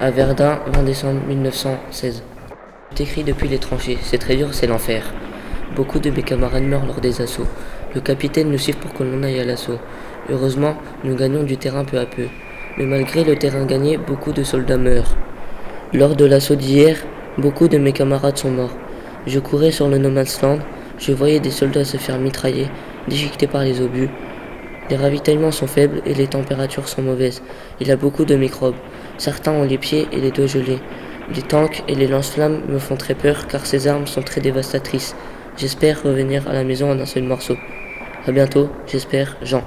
À Verdun, 20 décembre 1916. J'écris depuis les tranchées. C'est très dur, c'est l'enfer. Beaucoup de mes camarades meurent lors des assauts. Le capitaine nous suit pour que l'on aille à l'assaut. Heureusement, nous gagnons du terrain peu à peu. Mais malgré le terrain gagné, beaucoup de soldats meurent. Lors de l'assaut d'hier, beaucoup de mes camarades sont morts. Je courais sur le No Man's Land, je voyais des soldats se faire mitrailler, déchiquetés par les obus. Les ravitaillements sont faibles et les températures sont mauvaises. Il a beaucoup de microbes. Certains ont les pieds et les doigts gelés. Les tanks et les lance-flammes me font très peur car ces armes sont très dévastatrices. J'espère revenir à la maison en un seul morceau. A bientôt, j'espère, Jean.